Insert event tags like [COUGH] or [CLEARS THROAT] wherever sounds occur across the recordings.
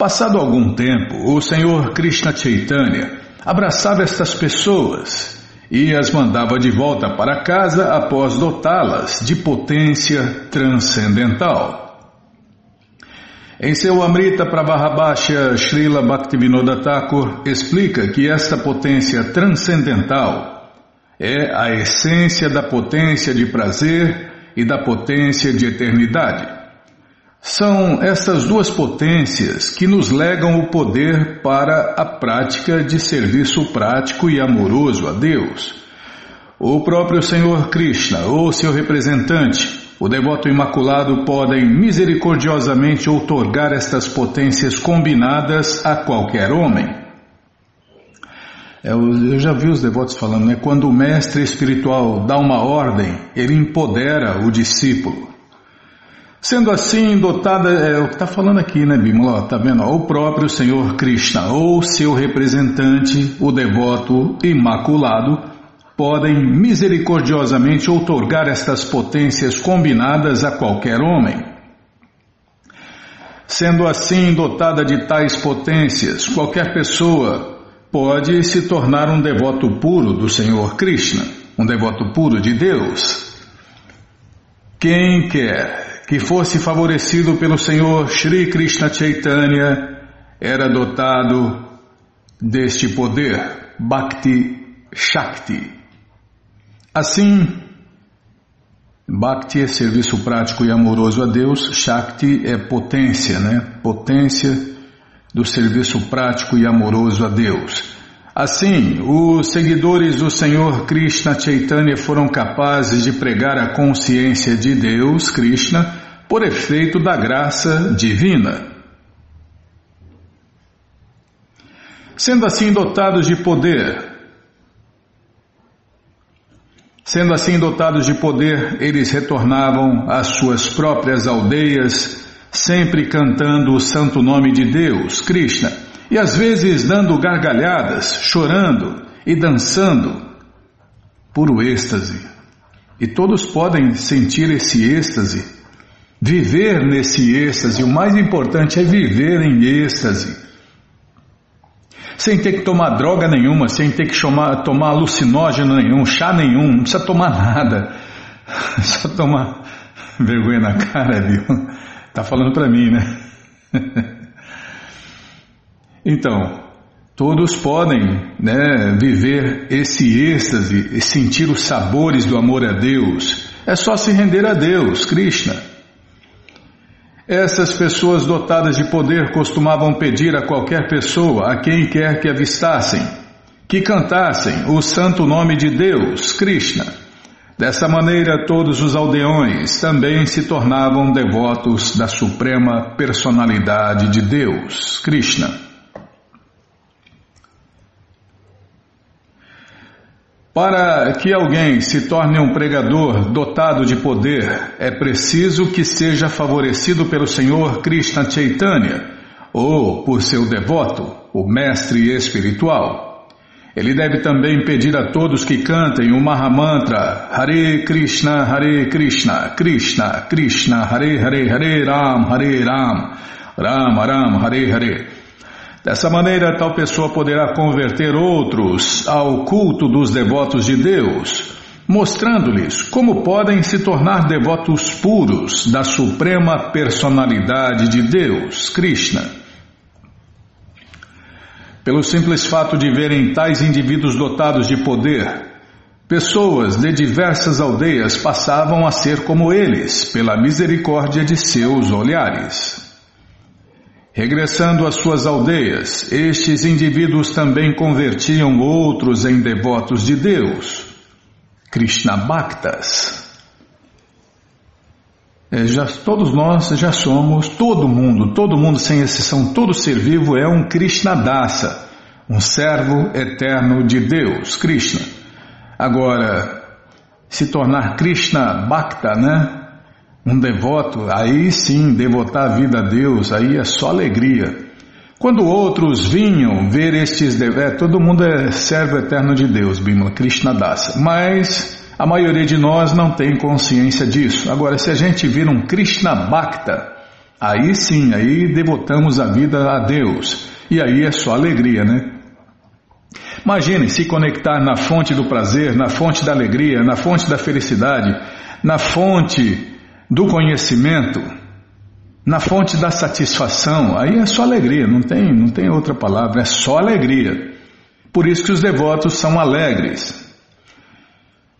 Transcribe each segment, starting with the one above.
Passado algum tempo, o Senhor Krishna Chaitanya abraçava estas pessoas e as mandava de volta para casa após dotá-las de potência transcendental. Em seu Amrita Pravahabhashya, Srila Bhaktivinoda Thakur explica que esta potência transcendental é a essência da potência de prazer e da potência de eternidade. São estas duas potências que nos legam o poder para a prática de serviço prático e amoroso a Deus. O próprio Senhor Krishna, ou seu representante, o devoto imaculado podem misericordiosamente outorgar estas potências combinadas a qualquer homem. É, eu já vi os devotos falando, né? Quando o mestre espiritual dá uma ordem, ele empodera o discípulo. Sendo assim, dotada, é o que está falando aqui, né, Bimala? Tá vendo? O próprio Senhor Krishna, ou seu representante, o devoto imaculado, podem misericordiosamente outorgar estas potências combinadas a qualquer homem. Sendo assim dotada de tais potências, qualquer pessoa pode se tornar um devoto puro do Senhor Krishna, um devoto puro de Deus. Quem quer que fosse favorecido pelo Senhor Sri Krishna Chaitanya era dotado deste poder, Bhakti Shakti. Assim, Bhakti é serviço prático e amoroso a Deus, Shakti é potência, né? Potência do serviço prático e amoroso a Deus. Assim, os seguidores do Senhor Krishna Chaitanya foram capazes de pregar a consciência de Deus, Krishna, por efeito da graça divina. Sendo assim dotados de poder, Sendo assim dotados de poder, eles retornavam às suas próprias aldeias, sempre cantando o santo nome de Deus, Krishna, e às vezes dando gargalhadas, chorando e dançando. Puro êxtase. E todos podem sentir esse êxtase, viver nesse êxtase. O mais importante é viver em êxtase sem ter que tomar droga nenhuma, sem ter que tomar, tomar alucinógeno nenhum, chá nenhum, não precisa tomar nada. [LAUGHS] Só tomar vergonha na cara, viu? Tá falando para mim, né? [LAUGHS] Então, todos podem né, viver esse êxtase e sentir os sabores do amor a Deus. É só se render a Deus, Krishna. Essas pessoas dotadas de poder costumavam pedir a qualquer pessoa, a quem quer que avistassem, que cantassem o santo nome de Deus, Krishna. Dessa maneira, todos os aldeões também se tornavam devotos da suprema personalidade de Deus, Krishna. Para que alguém se torne um pregador dotado de poder, é preciso que seja favorecido pelo Senhor Krishna Chaitanya ou por seu devoto, o mestre espiritual. Ele deve também pedir a todos que cantem o Mahamantra Hare Krishna, Hare Krishna, Krishna, Krishna, Hare Hare, Hare Ram, Hare Ram, Ram Ram, Hare Hare Dessa maneira, tal pessoa poderá converter outros ao culto dos devotos de Deus, mostrando-lhes como podem se tornar devotos puros da suprema personalidade de Deus, Krishna. Pelo simples fato de verem tais indivíduos dotados de poder, pessoas de diversas aldeias passavam a ser como eles, pela misericórdia de seus olhares. Regressando às suas aldeias, estes indivíduos também convertiam outros em devotos de Deus, Krishna Bhaktas. É, já, todos nós já somos, todo mundo, todo mundo sem exceção, todo ser vivo é um Krishna Dasa, um servo eterno de Deus, Krishna. Agora, se tornar Krishna Bhakta, né? Um devoto, aí sim, devotar a vida a Deus, aí é só alegria. Quando outros vinham ver estes devotos, é, todo mundo é servo eterno de Deus, Bimala, Krishna Dasa, mas a maioria de nós não tem consciência disso. Agora, se a gente vir um Krishna Bhakta, Aí sim, aí devotamos a vida a Deus. E aí é só alegria, né? Imagine se conectar na fonte do prazer, na fonte da alegria, na fonte da felicidade, na fonte do conhecimento, na fonte da satisfação. Aí é só alegria, não tem, não tem outra palavra, é só alegria. Por isso que os devotos são alegres,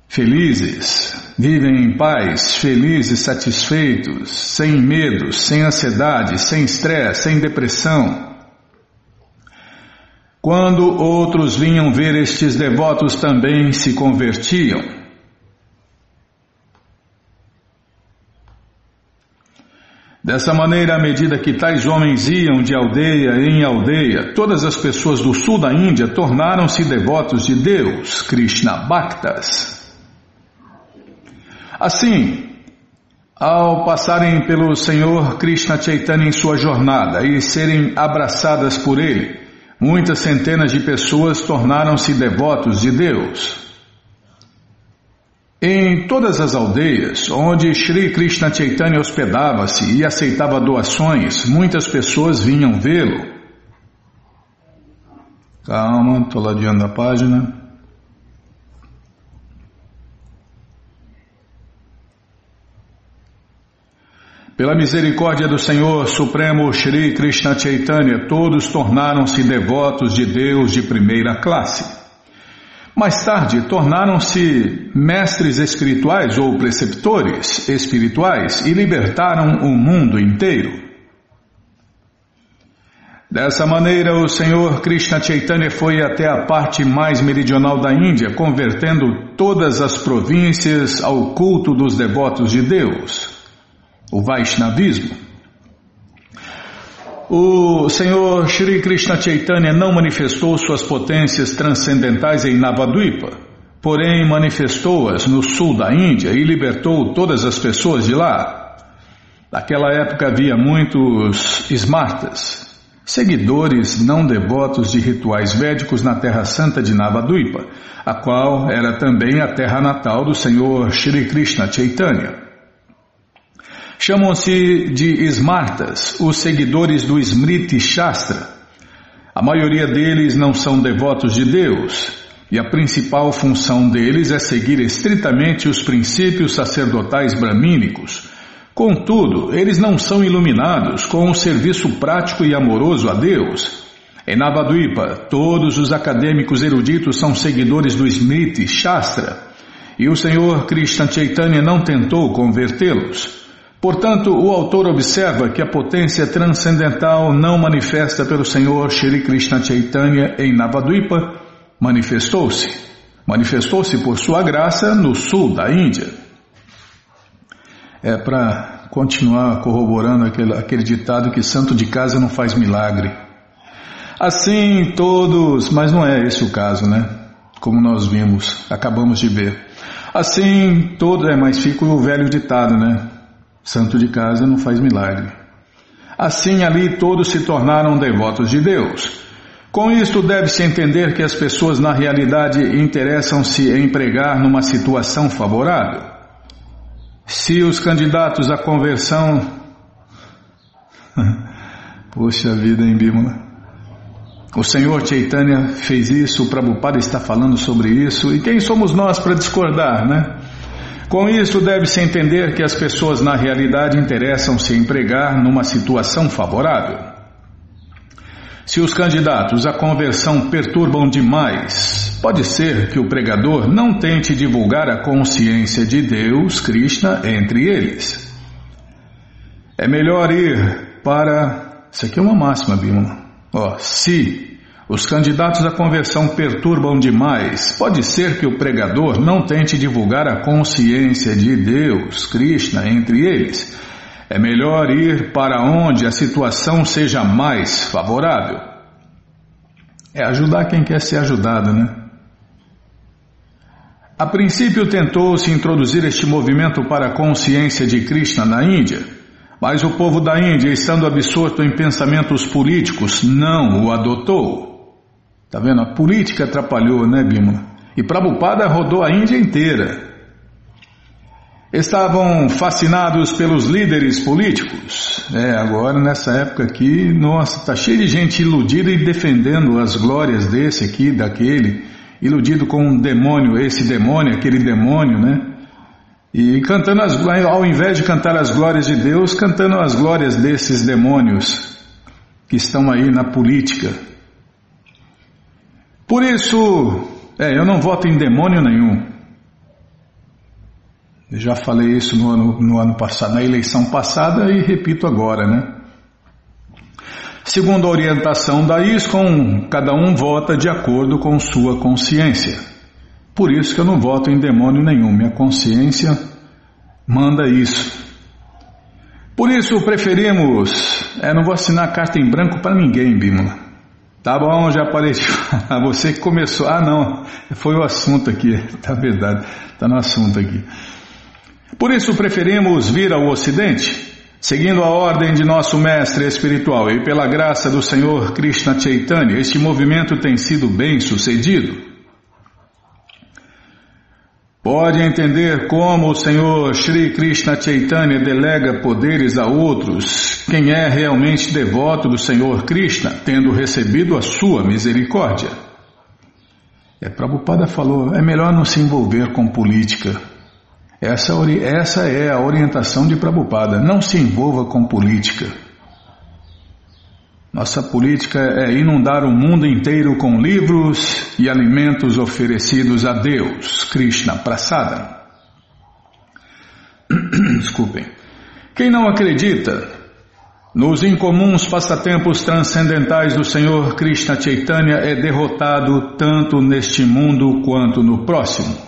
felizes, vivem em paz, felizes, satisfeitos, sem medos, sem ansiedade, sem estresse, sem depressão. Quando outros vinham ver estes devotos também se convertiam. Dessa maneira, à medida que tais homens iam de aldeia em aldeia, todas as pessoas do sul da Índia tornaram-se devotos de Deus, Krishna Bhaktas. Assim, ao passarem pelo Senhor Krishna Chaitanya em sua jornada e serem abraçadas por ele, muitas centenas de pessoas tornaram-se devotos de Deus. Em todas as aldeias onde Sri Krishna Chaitanya hospedava-se e aceitava doações, muitas pessoas vinham vê-lo. Calma, estou ladeando a página. Pela misericórdia do Senhor Supremo Shri Krishna Chaitanya, todos tornaram-se devotos de Deus de primeira classe. Mais tarde, tornaram-se mestres espirituais ou preceptores espirituais e libertaram o mundo inteiro. Dessa maneira, o Senhor Krishna Chaitanya foi até a parte mais meridional da Índia, convertendo todas as províncias ao culto dos devotos de Deus o Vaishnavismo. O Senhor Shri Krishna Chaitanya não manifestou suas potências transcendentais em Navadvipa, porém manifestou-as no sul da Índia e libertou todas as pessoas de lá. Naquela época havia muitos Smartas, seguidores não devotos de rituais védicos na Terra Santa de Navadvipa, a qual era também a terra natal do Senhor Shri Krishna Chaitanya. Chamam-se de Smartas, os seguidores do Smriti Shastra. A maioria deles não são devotos de Deus, e a principal função deles é seguir estritamente os princípios sacerdotais bramínicos. Contudo, eles não são iluminados com um serviço prático e amoroso a Deus. Em Navadvipa, todos os acadêmicos eruditos são seguidores do Smriti Shastra, e o Senhor Krishna Chaitanya não tentou convertê-los. Portanto, o autor observa que a potência transcendental não manifesta pelo Senhor Shri Krishna Chaitanya em Navadvipa manifestou-se. Manifestou-se por sua graça no sul da Índia. É para continuar corroborando aquele, aquele ditado que santo de casa não faz milagre. Assim todos, mas não é esse o caso, né? Como nós vimos, acabamos de ver. Assim todo, é, mas fica o velho ditado, né? Santo de casa não faz milagre. Assim ali todos se tornaram devotos de Deus. Com isto deve-se entender que as pessoas na realidade interessam-se em pregar numa situação favorável. Se os candidatos à conversão. [LAUGHS] Poxa vida, hein, Bímola? O Senhor Chaitanya fez isso, o Prabhupada está falando sobre isso, e quem somos nós para discordar, né? Com isso, deve-se entender que as pessoas na realidade interessam-se em pregar numa situação favorável. Se os candidatos à conversão perturbam demais, pode ser que o pregador não tente divulgar a consciência de Deus, Krishna, entre eles. É melhor ir para. Isso aqui é uma máxima, Bima. Ó, se os candidatos à conversão perturbam demais. Pode ser que o pregador não tente divulgar a consciência de Deus, Krishna, entre eles. É melhor ir para onde a situação seja mais favorável. É ajudar quem quer ser ajudado, né? A princípio tentou-se introduzir este movimento para a consciência de Krishna na Índia, mas o povo da Índia, estando absorto em pensamentos políticos, não o adotou. Tá vendo? A política atrapalhou, né, Bima? E Prabhupada rodou a Índia inteira. estavam fascinados pelos líderes políticos. É, agora nessa época aqui, nossa, tá cheio de gente iludida e defendendo as glórias desse aqui, daquele, iludido com um demônio, esse demônio, aquele demônio, né? E cantando as ao invés de cantar as glórias de Deus, cantando as glórias desses demônios que estão aí na política. Por isso, é, eu não voto em demônio nenhum. Eu já falei isso no ano, no ano passado, na eleição passada e repito agora, né? Segundo a orientação da ISCOM, cada um vota de acordo com sua consciência. Por isso que eu não voto em demônio nenhum, minha consciência manda isso. Por isso preferimos, é, não vou assinar carta em branco para ninguém, Bímola. Tá bom, já apareceu. [LAUGHS] Você que começou. Ah, não, foi o assunto aqui, [LAUGHS] tá verdade, tá no assunto aqui. Por isso preferimos vir ao Ocidente, seguindo a ordem de nosso mestre espiritual e pela graça do Senhor Krishna Chaitanya, este movimento tem sido bem sucedido. Pode entender como o Senhor Sri Krishna Chaitanya delega poderes a outros, quem é realmente devoto do Senhor Krishna, tendo recebido a sua misericórdia. É, Prabhupada falou, é melhor não se envolver com política. Essa, essa é a orientação de Prabhupada. Não se envolva com política. Nossa política é inundar o mundo inteiro com livros e alimentos oferecidos a Deus, Krishna Prasada. [CLEARS THROAT] Desculpem. Quem não acredita nos incomuns passatempos transcendentais do Senhor Krishna Chaitanya é derrotado tanto neste mundo quanto no próximo.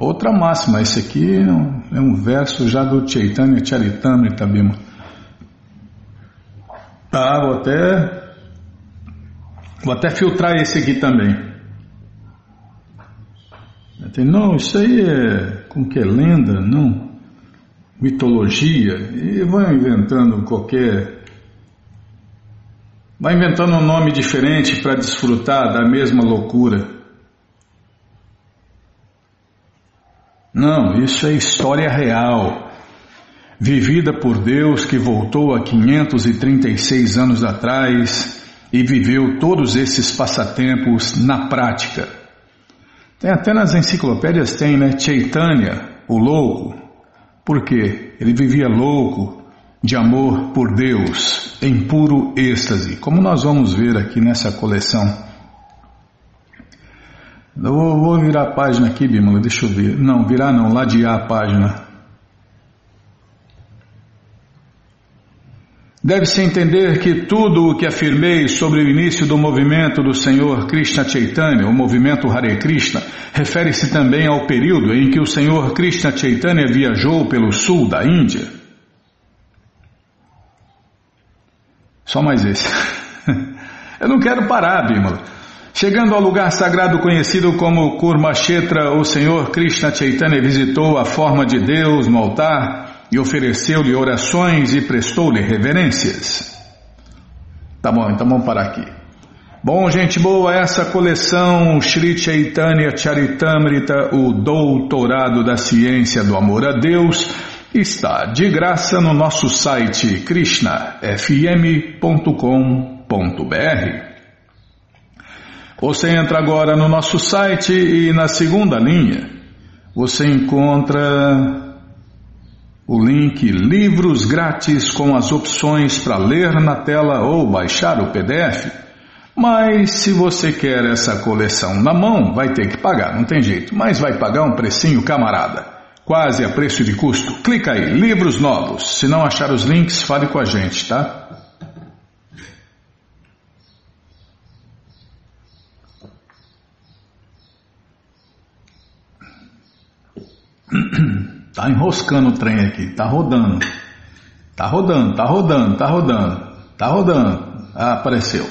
Outra máxima, esse aqui é um, é verso já do Chaitanya Charitamrita Bhima. Tá, vou até, vou até filtrar esse aqui também. Não, isso aí é, como que é lenda, não, mitologia, e vai inventando qualquer, vai inventando um nome diferente para desfrutar da mesma loucura. Não, isso é história real, vivida por Deus que voltou há 536 anos atrás e viveu todos esses passatempos na prática. Tem até nas enciclopédias tem, né? Chaitanya, o louco. Por quê? Ele vivia louco de amor por Deus, em puro êxtase, como nós vamos ver aqui nessa coleção. Eu vou, virar a página aqui, Bímola, deixa eu ver. Não, virar não, ladear a página. Deve-se entender que tudo o que afirmei sobre o início do movimento do Senhor Krishna Chaitanya, o movimento Hare Krishna, refere-se também ao período em que o Senhor Krishna Chaitanya viajou pelo sul da Índia. Só mais esse. [LAUGHS] Eu não quero parar, Bímola. Chegando ao lugar sagrado conhecido como Kurmakshetra, o Senhor Krishna Chaitanya visitou a forma de Deus no altar e ofereceu-lhe orações e prestou-lhe reverências. Tá bom, então vamos parar aqui. Bom, gente boa, essa coleção Sri Chaitanya Charitamrita, o Doutorado da Ciência do Amor a Deus, está de graça no nosso site krishnafm.com.br. Você entra agora no nosso site e na segunda linha você encontra o link Livros Grátis com as opções para ler na tela ou baixar o PDF. Mas se você quer essa coleção na mão, vai ter que pagar, não tem jeito. Mas vai pagar um precinho camarada, quase a preço de custo. Clica aí, livros novos. Se não achar os links, fale com a gente, tá? [CLEARS THROAT] Tá enroscando o trem aqui, tá rodando. Tá rodando, tá rodando, tá rodando, tá rodando. Ah, apareceu.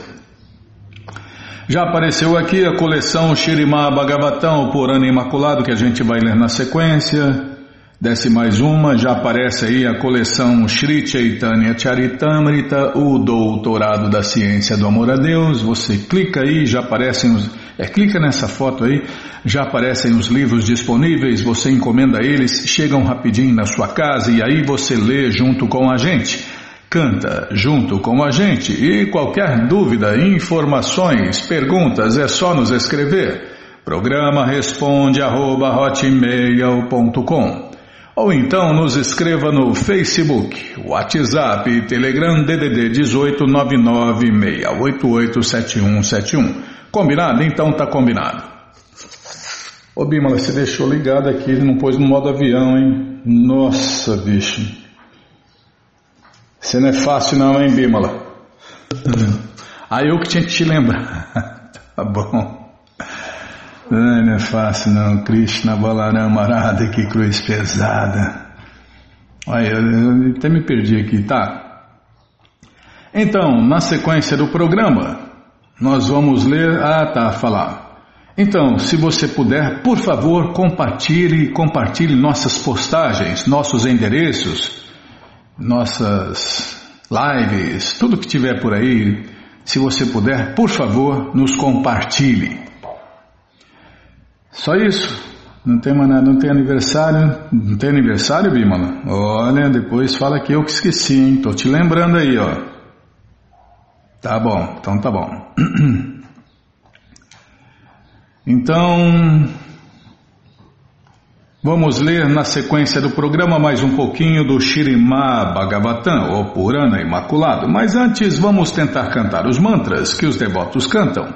Já apareceu aqui a coleção Shirimá Bhagavatam, por ano imaculado, que a gente vai ler na sequência. Desce mais uma, já aparece aí a coleção Sri Chaitanya Charitamrita, o doutorado da ciência do amor a Deus. Você clica aí, já aparecem os, É, clica nessa foto aí, já aparecem os livros disponíveis, você encomenda eles, chegam rapidinho na sua casa e aí você lê junto com a gente. Canta junto com a gente e qualquer dúvida, informações, perguntas é só nos escrever. Programa responde arroba, ou então nos escreva no Facebook, WhatsApp, Telegram DDD 18 996887171. Combinado? Então tá combinado. Ô Bimala, você deixou ligado aqui, não pôs no modo avião, hein? Nossa, bicho. Você não é fácil não, hein, Bimala? [LAUGHS] Aí ah, eu que tinha que te lembrar. [LAUGHS] tá bom. Ai, não é fácil não, Krishna Balarama Arada, que cruz pesada. Olha, eu até me perdi aqui, tá? Então, na sequência do programa, nós vamos ler. Ah, tá, falar. Então, se você puder, por favor, compartilhe, compartilhe nossas postagens, nossos endereços, nossas lives, tudo que tiver por aí. Se você puder, por favor, nos compartilhe. Só isso. Não tem nada, não tem aniversário. Não tem aniversário, Bimala? Olha, depois fala que eu que esqueci, hein? Tô te lembrando aí, ó. Tá bom, então tá bom. [CLEARS THROAT] Então, vamos ler na sequência do programa mais um pouquinho do Shirimá Bhagavatam, ou Purana Imaculado. Mas antes, vamos tentar cantar os mantras que os devotos cantam.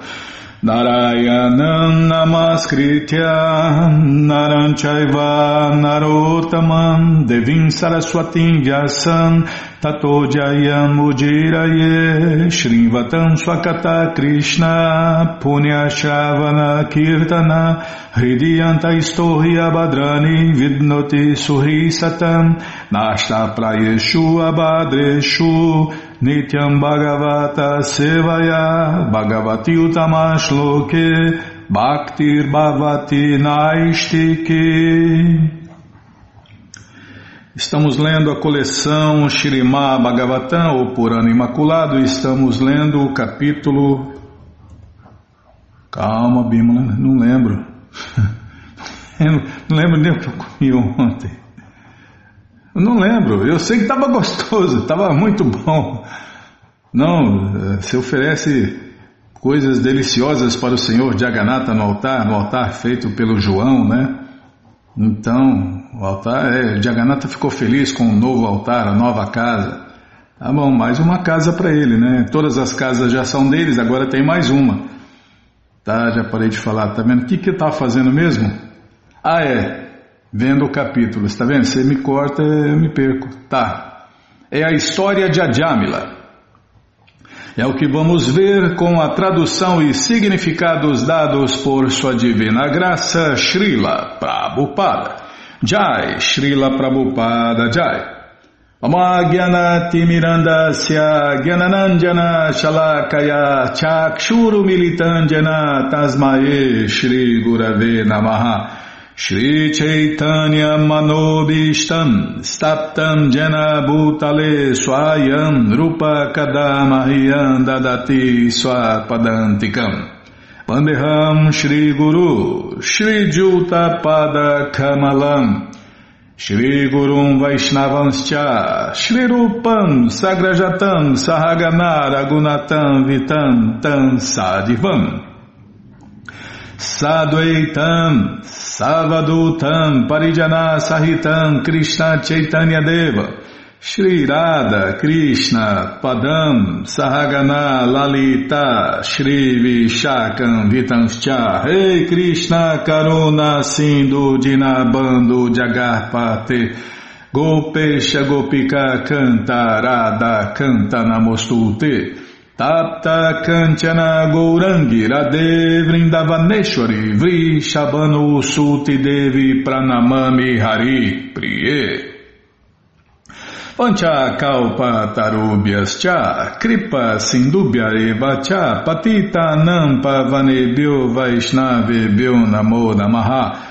Narayanam Namaskritya Naranchaiva Narotaman Devim Saraswatim Vyasam Tato Jayam Ujiraye Shrivatam Swakata Krishna Punya Shavana Kirtana Hridiyanta Istohya Badrani Vidnoti Suhi Satam Nashta Prayeshu Nityam Bhagavata Sevaya Bhagavati Utamashloke Bhaktir Bhavati Naistike Estamos lendo a coleção Shirimá Bhagavatam, ou Purana Imaculado, e estamos lendo o capítulo. Calma, Bimala, [LAUGHS] não lembro. não lembro nem o que eu comi ontem. Eu não lembro, eu sei que estava [LAUGHS] gostoso, estava muito bom. Não, se oferece coisas deliciosas para o Senhor Jagannatha no altar, no altar feito pelo João, né? Então, o altar, é, Jagannatha ficou feliz com o novo altar, a nova casa. Tá bom, mais uma casa para ele, né? Todas as casas já são deles, agora tem mais uma. Tá, já parei de falar, tá vendo? O que que eu estava fazendo mesmo? Ah, é, vendo o capítulo, está vendo? Você me corta, eu me perco. Tá. É a história de Adjamila. É o que vamos ver com a tradução e significados dados por sua divina graça, Srila Prabhupada. Jai, Srila Prabhupada Jai. Mirandasya Gyananandjana Shalakaya Chakshuru Militandjana Tasmae Shri Gurave Namaha Shri Chaitanya Manobishtam Staptam Jena Bhutale Swayam Rupa Kadamahyam Dadati Swapadantikam. Pandeham Shri Guru Shri Juta Pada Kamalam. Shri Gurum Vaishnavanscha Shri Rupam Sagrajatam Sahagana Ragunatam Vitam Tam Sadivam Sadvaitam Savadutam Parijana Sahitam Krishna Chaitanya Deva Shri Radha Krishna Padam Sahagana Lalita Shri Vishakam Vitanscha. Rei hey Krishna Karuna Sindhu Dinabando Jagarpate Gopesha Gopika Canta Radha Canta Tapta Kanchana Gourangi Radhe Vrindavaneshwari Vrishabhanu Suti Devi Pranamami Hari Priye. Pancha Kalpa Tarubhyas Cha Kripa Sindubhya Eva Cha Patita Nampa Vanebhyo Vaishnavebhyo Namo Namaha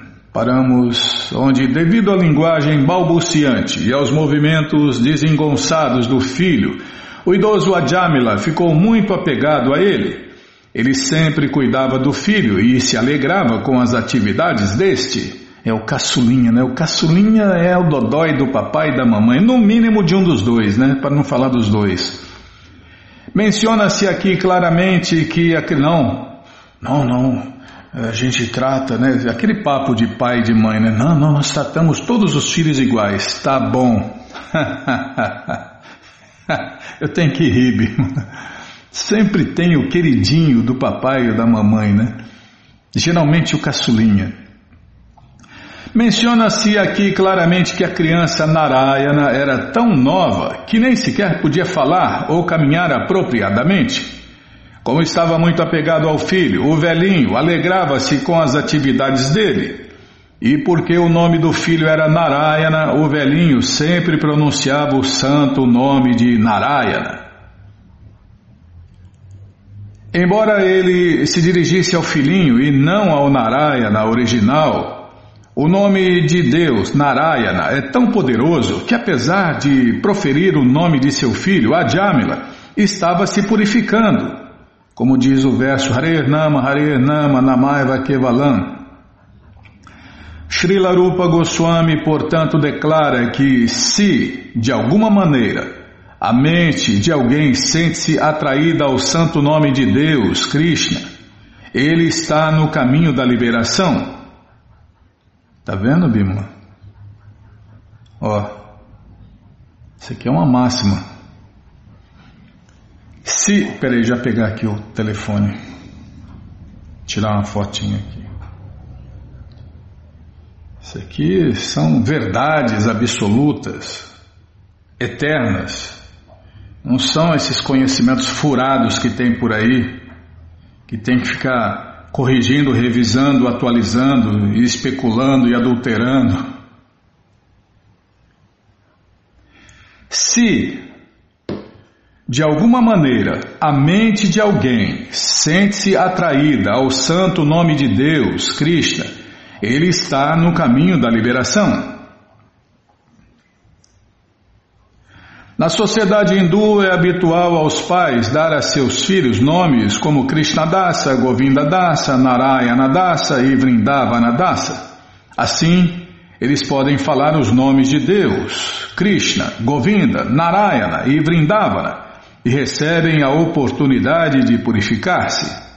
Paramos onde, devido à linguagem balbuciante e aos movimentos desengonçados do filho, o idoso Adjamila ficou muito apegado a ele. Ele sempre cuidava do filho e se alegrava com as atividades deste. É o caçulinha, né? O caçulinha é o dodói do papai e da mamãe, no mínimo de um dos dois, né? Para não falar dos dois. Menciona-se aqui claramente que não, não, não, a gente trata, né? Aquele papo de pai e de mãe, né? Não, não, nós tratamos todos os filhos iguais. Tá bom. [LAUGHS] Eu tenho que rir, Bima. Sempre tem o queridinho do papai ou da mamãe, né? Geralmente o caçulinha. Menciona-se aqui claramente que a criança Narayana era tão nova que nem sequer podia falar ou caminhar apropriadamente. Como estava muito apegado ao filho, o velhinho alegrava-se com as atividades dele. E porque o nome do filho era Narayana, o velhinho sempre pronunciava o santo nome de Narayana. Embora ele se dirigisse ao filhinho e não ao Narayana original, o nome de Deus, Narayana, é tão poderoso que, apesar de proferir o nome de seu filho, Adjamila, estava se purificando como diz o verso Hare Nama, Hare Nama, Namaiva Kevalam. Srila Rupa Goswami, portanto, declara que se, de alguma maneira, a mente de alguém sente-se atraída ao santo nome de Deus, Krishna, ele está no caminho da liberação. Tá vendo, Bimala? Ó, isso aqui é uma máxima. Se. Peraí, já pegar aqui o telefone. Tirar uma fotinha aqui. Isso aqui são verdades absolutas, eternas. Não são esses conhecimentos furados que tem por aí, que tem que ficar corrigindo, revisando, atualizando, especulando e adulterando. Se de alguma maneira, a mente de alguém sente-se atraída ao santo nome de Deus, Krishna, ele está no caminho da liberação. Na sociedade hindu é habitual aos pais dar a seus filhos nomes como Krishna Dasa, Govinda Dasa, Narayana Dasa e Vrindavana Dasa. Assim, eles podem falar os nomes de Deus, Krishna, Govinda, Narayana e Vrindavana e recebem a oportunidade de purificar-se.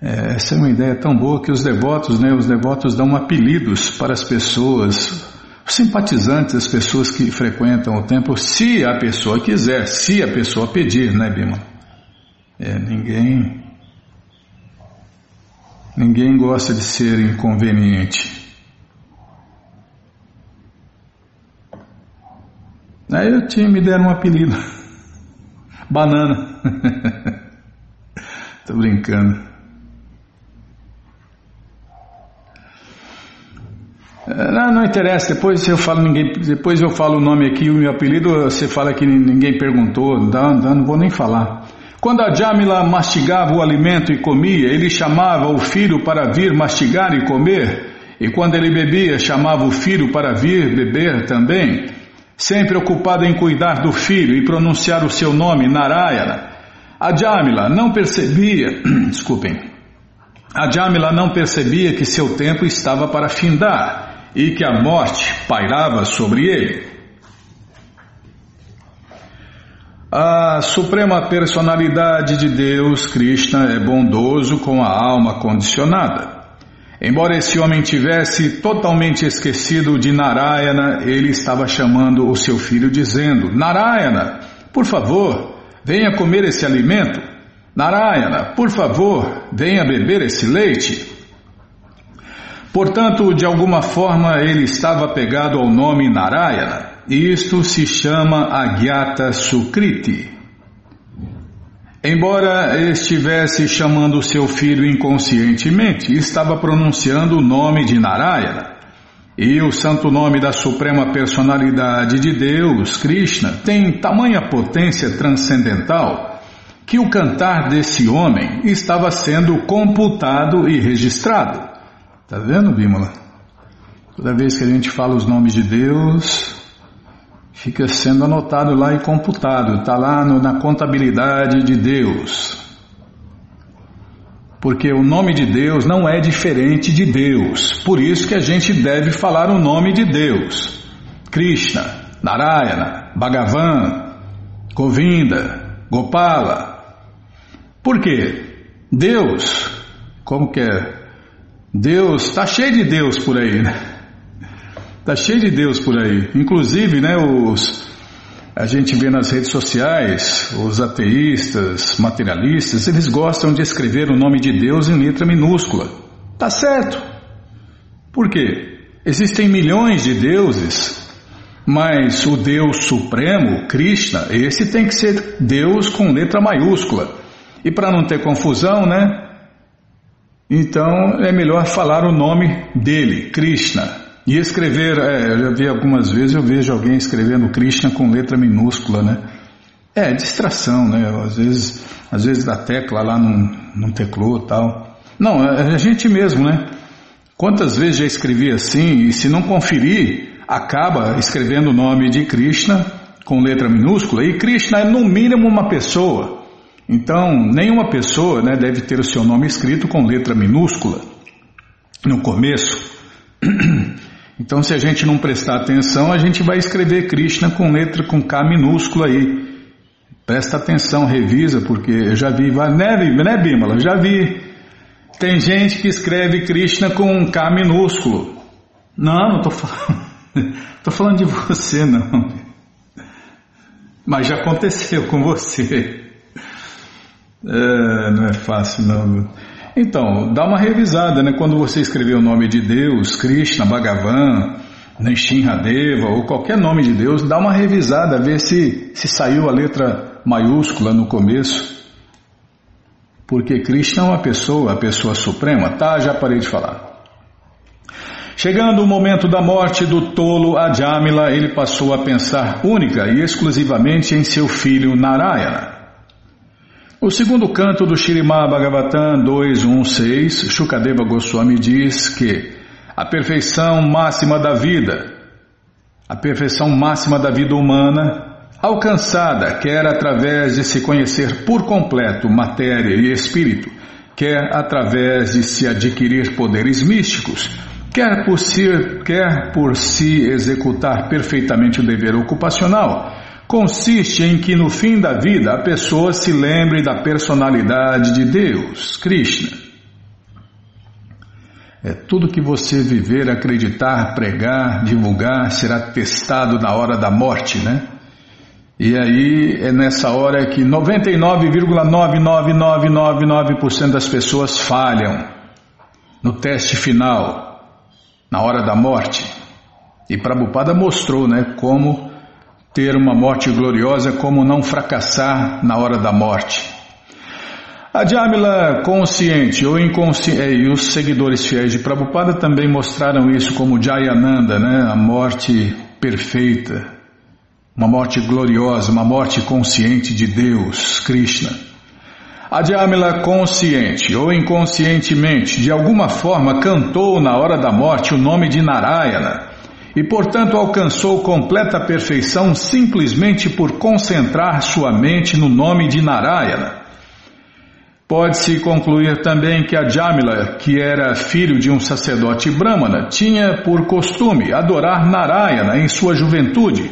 É, essa é uma ideia tão boa que os devotos, né, os devotos dão apelidos para as pessoas, os simpatizantes, as pessoas que frequentam o templo, se a pessoa quiser, se a pessoa pedir, né, Bima? É, ninguém, ninguém gosta de ser inconveniente. Aí eu tinha me deram um apelido. [LAUGHS] Banana. [LAUGHS] Tô brincando. Não, não interessa, depois eu falo ninguém, depois eu falo o nome aqui, o meu apelido, você fala que ninguém perguntou, não, não vou nem falar. Quando a Jamila mastigava o alimento e comia, ele chamava o filho para vir mastigar e comer, e quando ele bebia, chamava o filho para vir beber também sempre ocupada em cuidar do filho e pronunciar o seu nome, Narayana, a Jamila não percebia, [CLEARS THROAT] desculpem, a Jamila não percebia que seu tempo estava para findar e que a morte pairava sobre ele. A Suprema Personalidade de Deus, Krishna, é bondoso com a alma condicionada. Embora esse homem tivesse totalmente esquecido de Narayana, ele estava chamando o seu filho dizendo: Narayana, por favor, venha comer esse alimento. Narayana, por favor, venha beber esse leite. Portanto, de alguma forma ele estava pegado ao nome Narayana. Isto se chama Agyata Sukriti. Embora estivesse chamando seu filho inconscientemente, estava pronunciando o nome de Narayana. E o santo nome da Suprema Personalidade de Deus, Krishna, tem tamanha potência transcendental que o cantar desse homem estava sendo computado e registrado. Tá vendo, Bímola? Toda vez que a gente fala os nomes de Deus, fica sendo anotado lá e computado, está lá no, na contabilidade de Deus. Porque o nome de Deus não é diferente de Deus, por isso que a gente deve falar o nome de Deus. Krishna, Narayana, Bhagavan, Govinda, Gopala. Por quê? Deus, como que é? Deus, está cheio de Deus por aí, né? Tá cheio de Deus por aí. Inclusive, né, os, a gente vê nas redes sociais, os ateístas, materialistas, eles gostam de escrever o nome de Deus em letra minúscula. Tá certo. Por quê? Existem milhões de deuses, mas o Deus Supremo, Krishna, esse tem que ser Deus com letra maiúscula. E para não ter confusão, né? Então é melhor falar o nome dele, Krishna. E escrever, é, eu já vi algumas vezes, eu vejo alguém escrevendo Krishna com letra minúscula, né? É, distração, né? Às vezes, às vezes da tecla lá não, não teclou tal. Não, é, é a gente mesmo, né? Quantas vezes já escrevi assim e se não conferir, acaba escrevendo o nome de Krishna com letra minúscula e Krishna é no mínimo uma pessoa. Então, nenhuma pessoa né, deve ter o seu nome escrito com letra minúscula no começo. [CLEARS THROAT] Então, se a gente não prestar atenção, a gente vai escrever Krishna com letra com K minúsculo aí. Presta atenção, revisa, porque eu já vi, né, né Bimala? Já vi. Tem gente que escreve Krishna com um K minúsculo. Não, não estou [LAUGHS] falando. Estou falando de você, não. Mas já aconteceu com você. É, não é fácil, não. Então, dá uma revisada, né? Quando você escrever o nome de Deus, Krishna, Bhagavan, Nishinradeva ou qualquer nome de Deus, dá uma revisada, ver se, se saiu a letra maiúscula no começo. Porque Krishna é uma pessoa, a pessoa suprema. Tá, já parei de falar. Chegando o momento da morte do tolo Ajamila, ele passou a pensar única e exclusivamente em seu filho Narayana. O segundo canto do Shirimá Bhagavatam 2.1.6, Shukadeva Goswami diz que a perfeição máxima da vida, a perfeição máxima da vida humana, alcançada quer através de se conhecer por completo matéria e espírito, quer através de se adquirir poderes místicos, quer por si, quer por si executar perfeitamente o dever ocupacional, consiste em que no fim da vida a pessoa se lembre da personalidade de Deus, Krishna. É tudo que você viver, acreditar, pregar, divulgar será testado na hora da morte, né? E aí é nessa hora que 99,99999% das pessoas falham no teste final, na hora da morte. E Prabhupada mostrou, né, como ter uma morte gloriosa, como não fracassar na hora da morte. A Jamila consciente ou inconsciente, é, e os seguidores fiéis de Prabhupada também mostraram isso como Jayananda, né? a morte perfeita, uma morte gloriosa, uma morte consciente de Deus, Krishna. A Jamila consciente ou inconscientemente, de alguma forma, cantou na hora da morte o nome de Narayana e, portanto, alcançou completa perfeição simplesmente por concentrar sua mente no nome de Narayana. Pode-se concluir também que a Jamila, que era filho de um sacerdote brahmana, tinha por costume adorar Narayana em sua juventude,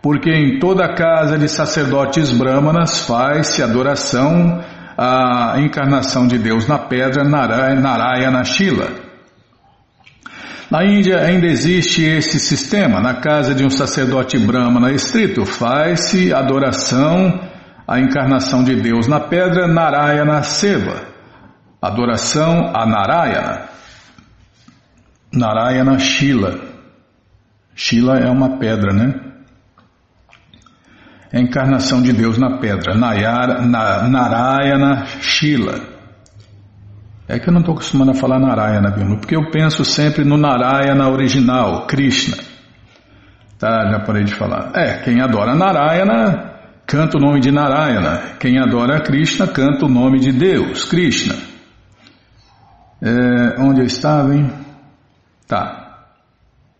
porque em toda casa de sacerdotes brahmanas faz-se adoração à encarnação de Deus na pedra Narayana Shila. Na Índia ainda existe esse sistema. Na casa de um sacerdote brahmana estrito, faz-se adoração à encarnação de Deus na pedra Narayana Seva. Adoração a Narayana. Narayana Shila. Shila é uma pedra, né? é encarnação de Deus na pedra, na, Narayana Shila. É que eu não estou acostumado a falar Narayana, Bima, porque eu penso sempre no Narayana original, Krishna. Tá, já parei de falar. É, quem adora Narayana canta o nome de Narayana. Quem adora Krishna canta o nome de Deus, Krishna. É, onde eu estava, hein? Tá.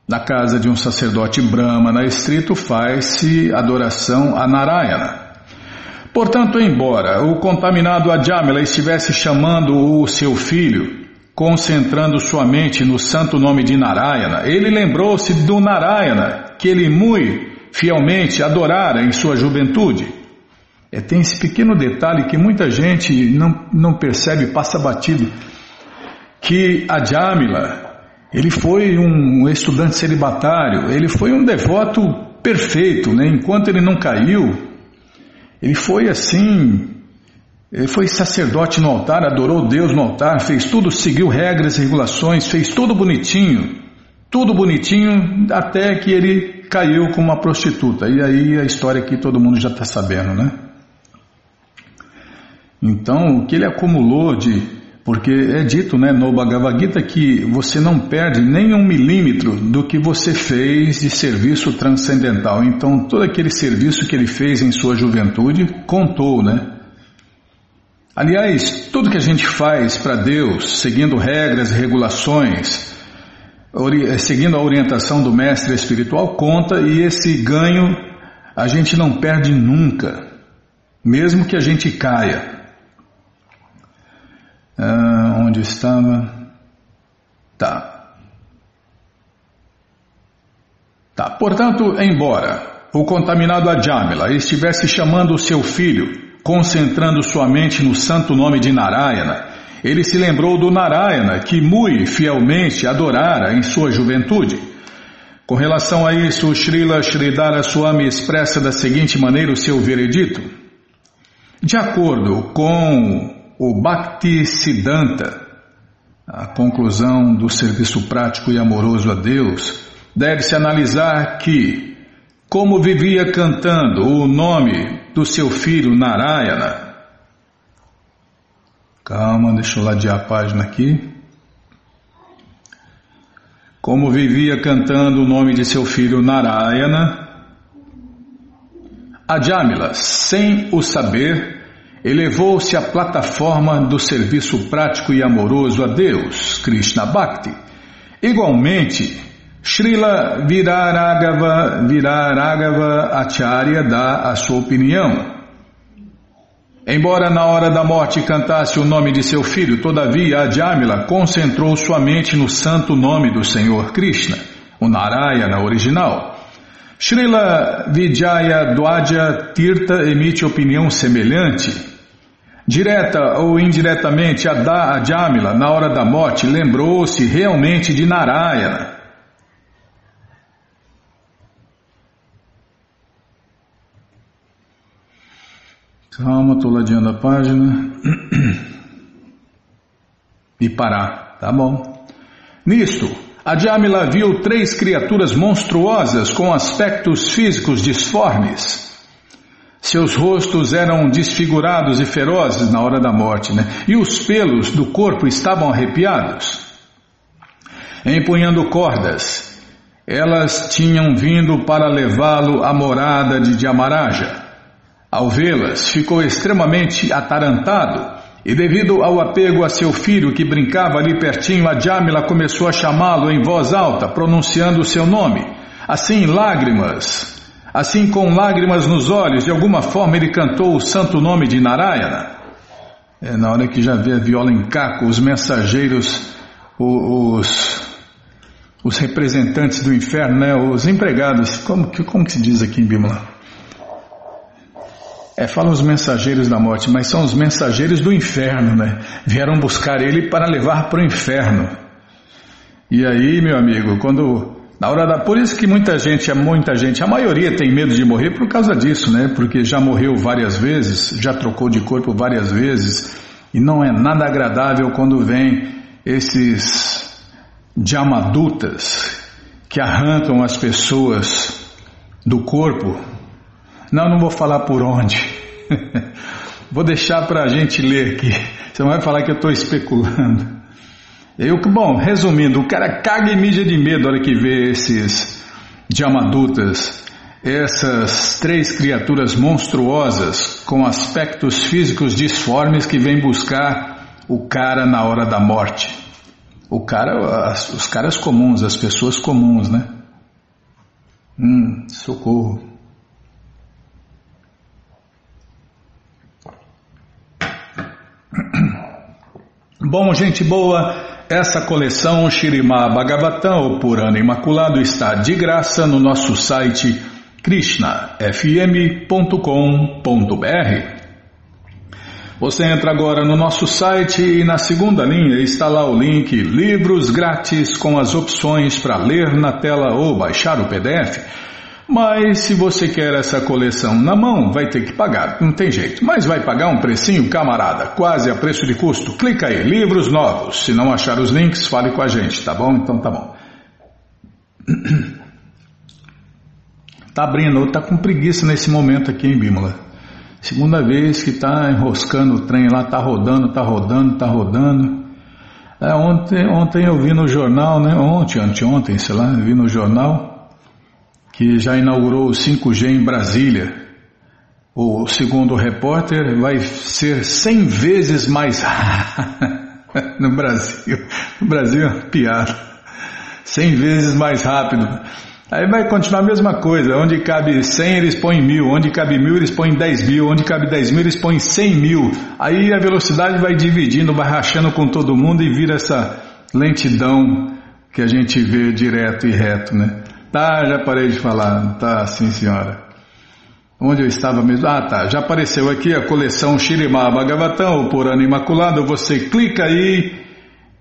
Na casa de um sacerdote brahmana estrito faz-se adoração a Narayana. Portanto, embora o contaminado Ajamila estivesse chamando o seu filho, concentrando sua mente no santo nome de Narayana, ele lembrou-se do Narayana que ele muito fielmente adorara em sua juventude. É, tem esse pequeno detalhe que muita gente não, não percebe, passa batido, que Ajamila ele foi um estudante celibatário, ele foi um devoto perfeito, né? enquanto ele não caiu, ele foi assim, ele foi sacerdote no altar, adorou Deus no altar, fez tudo, seguiu regras e regulações, fez tudo bonitinho, tudo bonitinho, até que ele caiu com uma prostituta. E aí a história que todo mundo já está sabendo, né? Então, o que ele acumulou de porque é dito né, no Bhagavad Gita que você não perde nem um milímetro do que você fez de serviço transcendental. Então, todo aquele serviço que ele fez em sua juventude contou, né? Aliás, tudo que a gente faz para Deus, seguindo regras e regulações, seguindo a orientação do mestre espiritual, conta e esse ganho a gente não perde nunca, mesmo que a gente caia. Ah, onde estava? Tá. Tá. Portanto, embora o contaminado Ajamila estivesse chamando o seu filho, concentrando sua mente no santo nome de Narayana, ele se lembrou do Narayana que muito fielmente adorara em sua juventude. Com relação a isso, Srila Sridhara Swami expressa da seguinte maneira o seu veredito. De acordo com o Bhakti Siddhanta, a conclusão do serviço prático e amoroso a Deus, deve-se analisar que, como vivia cantando o nome do seu filho Narayana, calma, deixa eu ladear a página aqui. Como vivia cantando o nome de seu filho Narayana, Ajamila, sem o saber, elevou-se à plataforma do serviço prático e amoroso a Deus, Krishna Bhakti. Igualmente, Srila Viraragava, Viraragava Acharya dá a sua opinião. Embora na hora da morte cantasse o nome de seu filho, todavia Ajamila concentrou sua mente no santo nome do Senhor Krishna, o Narayana original. Srila Vijaya Dwaja Tirtha emite opinião semelhante Direta ou indiretamente, a Jamila, na hora da morte, lembrou-se realmente de Narayana. Calma, estou ladeando a página. E parar, tá bom. Nisto, a Jamila viu três criaturas monstruosas com aspectos físicos disformes. Seus rostos eram desfigurados e ferozes na hora da morte, né? e os pelos do corpo estavam arrepiados. Empunhando cordas, elas tinham vindo para levá-lo à morada de Diamaraja. Ao vê-las, ficou extremamente atarantado e, devido ao apego a seu filho que brincava ali pertinho, a Jamila começou a chamá-lo em voz alta, pronunciando o seu nome. Assim, lágrimas Assim, com lágrimas nos olhos, de alguma forma ele cantou o santo nome de Narayana. É, na hora que já vê a viola em caco, os mensageiros, os, os representantes do inferno, né, os empregados, como, como que se diz aqui em Bimala? É, falam os mensageiros da morte, mas são os mensageiros do inferno, né? Vieram buscar ele para levar para o inferno. E aí, meu amigo, quando na hora da, por isso que muita gente, muita gente, a maioria tem medo de morrer por causa disso, né? Porque já morreu várias vezes, já trocou de corpo várias vezes e não é nada agradável quando vem esses jamadutas que arrancam as pessoas do corpo Não, não vou falar por onde. [LAUGHS] vou deixar para a gente ler aqui. Você não vai falar que eu estou especulando. Eu, bom, resumindo, o cara caga e mija de medo na hora que vê esses Jamadutas, essas três criaturas monstruosas com aspectos físicos disformes que vêm buscar o cara na hora da morte. O cara, os caras comuns, as pessoas comuns, né? Hum, socorro. [CLEARS THROAT] Bom, gente boa, essa coleção Shirimá Bhagavatam, o Purana Imaculado, está de graça no nosso site krishnafm.com.br. Você entra agora no nosso site e na segunda linha está lá o link Livros Grátis com as opções para ler na tela ou baixar o PDF. Mas se você quer essa coleção na mão, vai ter que pagar, não tem jeito. Mas vai pagar um precinho, camarada, quase a preço de custo. Clica aí, livros novos. Se não achar os links, fale com a gente, tá bom? Então tá bom. [CLEARS THROAT] Tá abrindo, tá com preguiça nesse momento aqui em Bímola. Segunda vez que está enroscando o trem lá, está rodando, está rodando, está rodando. É, ontem, ontem eu vi no jornal, né? Ontem, anteontem, sei lá, vi no jornal que já inaugurou o 5G em Brasília. O segundo repórter vai ser 100 vezes mais [LAUGHS] no Brasil. No Brasil é uma piada. 100 vezes mais rápido. Aí vai continuar a mesma coisa. Onde cabe 100, eles põem mil. Onde cabe mil, eles põem 10 mil. Onde cabe 10 mil, eles põem 100 mil. Aí a velocidade vai dividindo, vai rachando com todo mundo e vira essa lentidão que a gente vê direto e reto, né? Tá, já parei de falar. Tá, sim senhora. Onde eu estava mesmo? Ah, tá. Já apareceu aqui a coleção Shirimá Bhagavatam, o Purana Imaculado. Você clica aí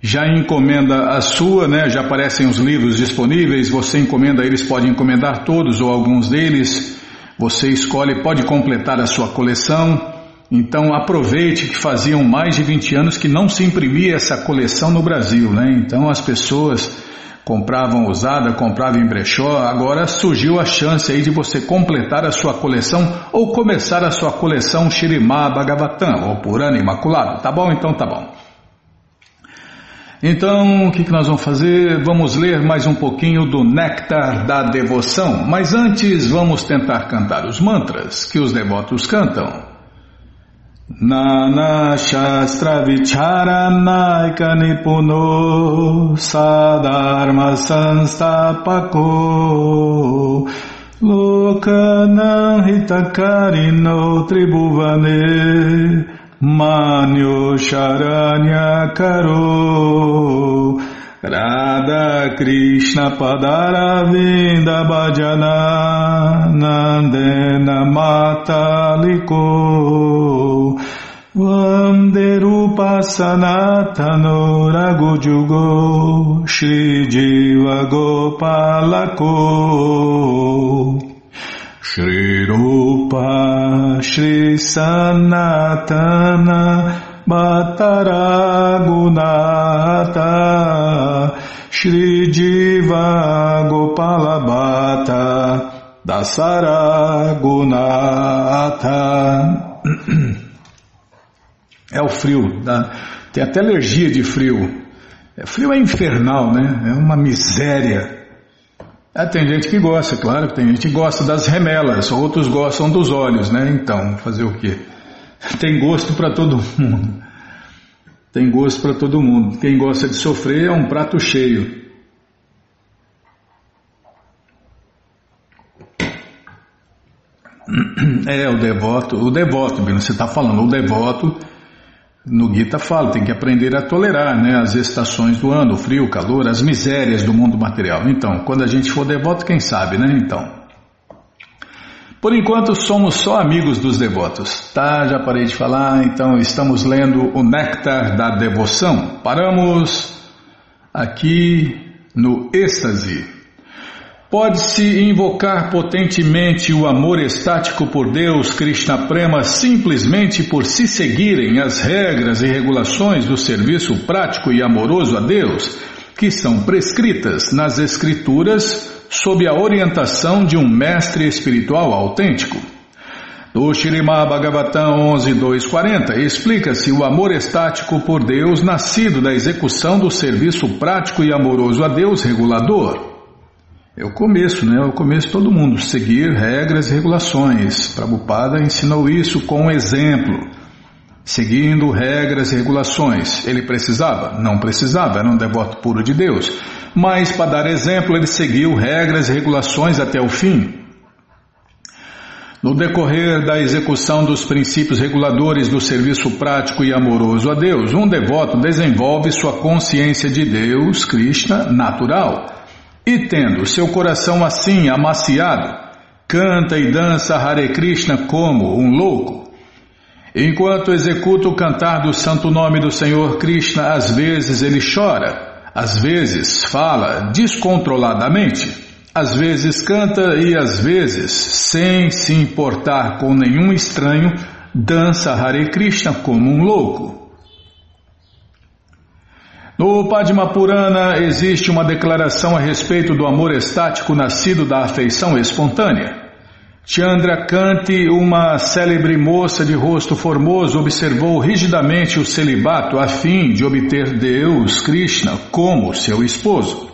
já encomenda a sua, né? Já aparecem os livros disponíveis, você encomenda, eles podem encomendar todos ou alguns deles. Você escolhe, pode completar a sua coleção. Então aproveite que faziam mais de 20 anos que não se imprimia essa coleção no Brasil, né? Então as pessoas compravam usada, compravam em brechó, agora surgiu a chance aí de você completar a sua coleção ou começar a sua coleção Shirimá Bhagavatam ou Purana Imaculado. Tá bom? Então tá bom. Então, o que, que nós vamos fazer? Vamos ler mais um pouquinho do Néctar da Devoção, mas antes vamos tentar cantar os mantras que os devotos cantam. Nana Shastra Vicharanaika Nipuno Sadharma Sanstapako Lokanam Hitakarino Tribhuvane Manyo Sharanya Karo Radha Krishna Padaravinda Bhajana Nandena Mataliko Vanderupa Sanatano Ragujugo Shri Jiva Gopalako Shri Rupa Shri Sanatana Bhattaragunata Shri Jiva Gopala Bhatta Dasaragunata É o frio, tá? tem até alergia de frio. É, frio é infernal, né? É uma miséria. É, tem gente que gosta, claro, tem gente que gosta das remelas, outros gostam dos olhos, né? Então, fazer o quê? Tem gosto para todo mundo. Tem gosto para todo mundo. Quem gosta de sofrer é um prato cheio. É, o devoto, o devoto, você está falando, o devoto no Gita fala, tem que aprender a tolerar né, as estações do ano, o frio, o calor, as misérias do mundo material. Então, quando a gente for devoto, quem sabe, né? Então. Por enquanto, somos só amigos dos devotos. Tá, já parei de falar, então estamos lendo o Néctar da Devoção. Paramos aqui no êxtase. Pode-se invocar potentemente o amor estático por Deus, Krishna Prema, simplesmente por se seguirem as regras e regulações do serviço prático e amoroso a Deus, que são prescritas nas Escrituras sob a orientação de um mestre espiritual autêntico. Do Shirimá Bhagavatam 11.240 explica-se o amor estático por Deus nascido da execução do serviço prático e amoroso a Deus regulador. É o começo, né? É o começo de todo mundo, seguir regras e regulações. Prabhupada ensinou isso com um exemplo, seguindo regras e regulações. Ele precisava? Não precisava, era um devoto puro de Deus. Mas, para dar exemplo, ele seguiu regras e regulações até o fim. No decorrer da execução dos princípios reguladores do serviço prático e amoroso a Deus, um devoto desenvolve sua consciência de Deus, Krishna, natural e tendo seu coração assim amaciado, canta e dança Hare Krishna como um louco. Enquanto executa o cantar do santo nome do Senhor Krishna, às vezes ele chora, às vezes fala descontroladamente, às vezes canta e às vezes, sem se importar com nenhum estranho, dança Hare Krishna como um louco. No Padma Purana existe uma declaração a respeito do amor estático nascido da afeição espontânea. Chandra Kanti, uma célebre moça de rosto formoso, observou rigidamente o celibato a fim de obter Deus, Krishna, como seu esposo.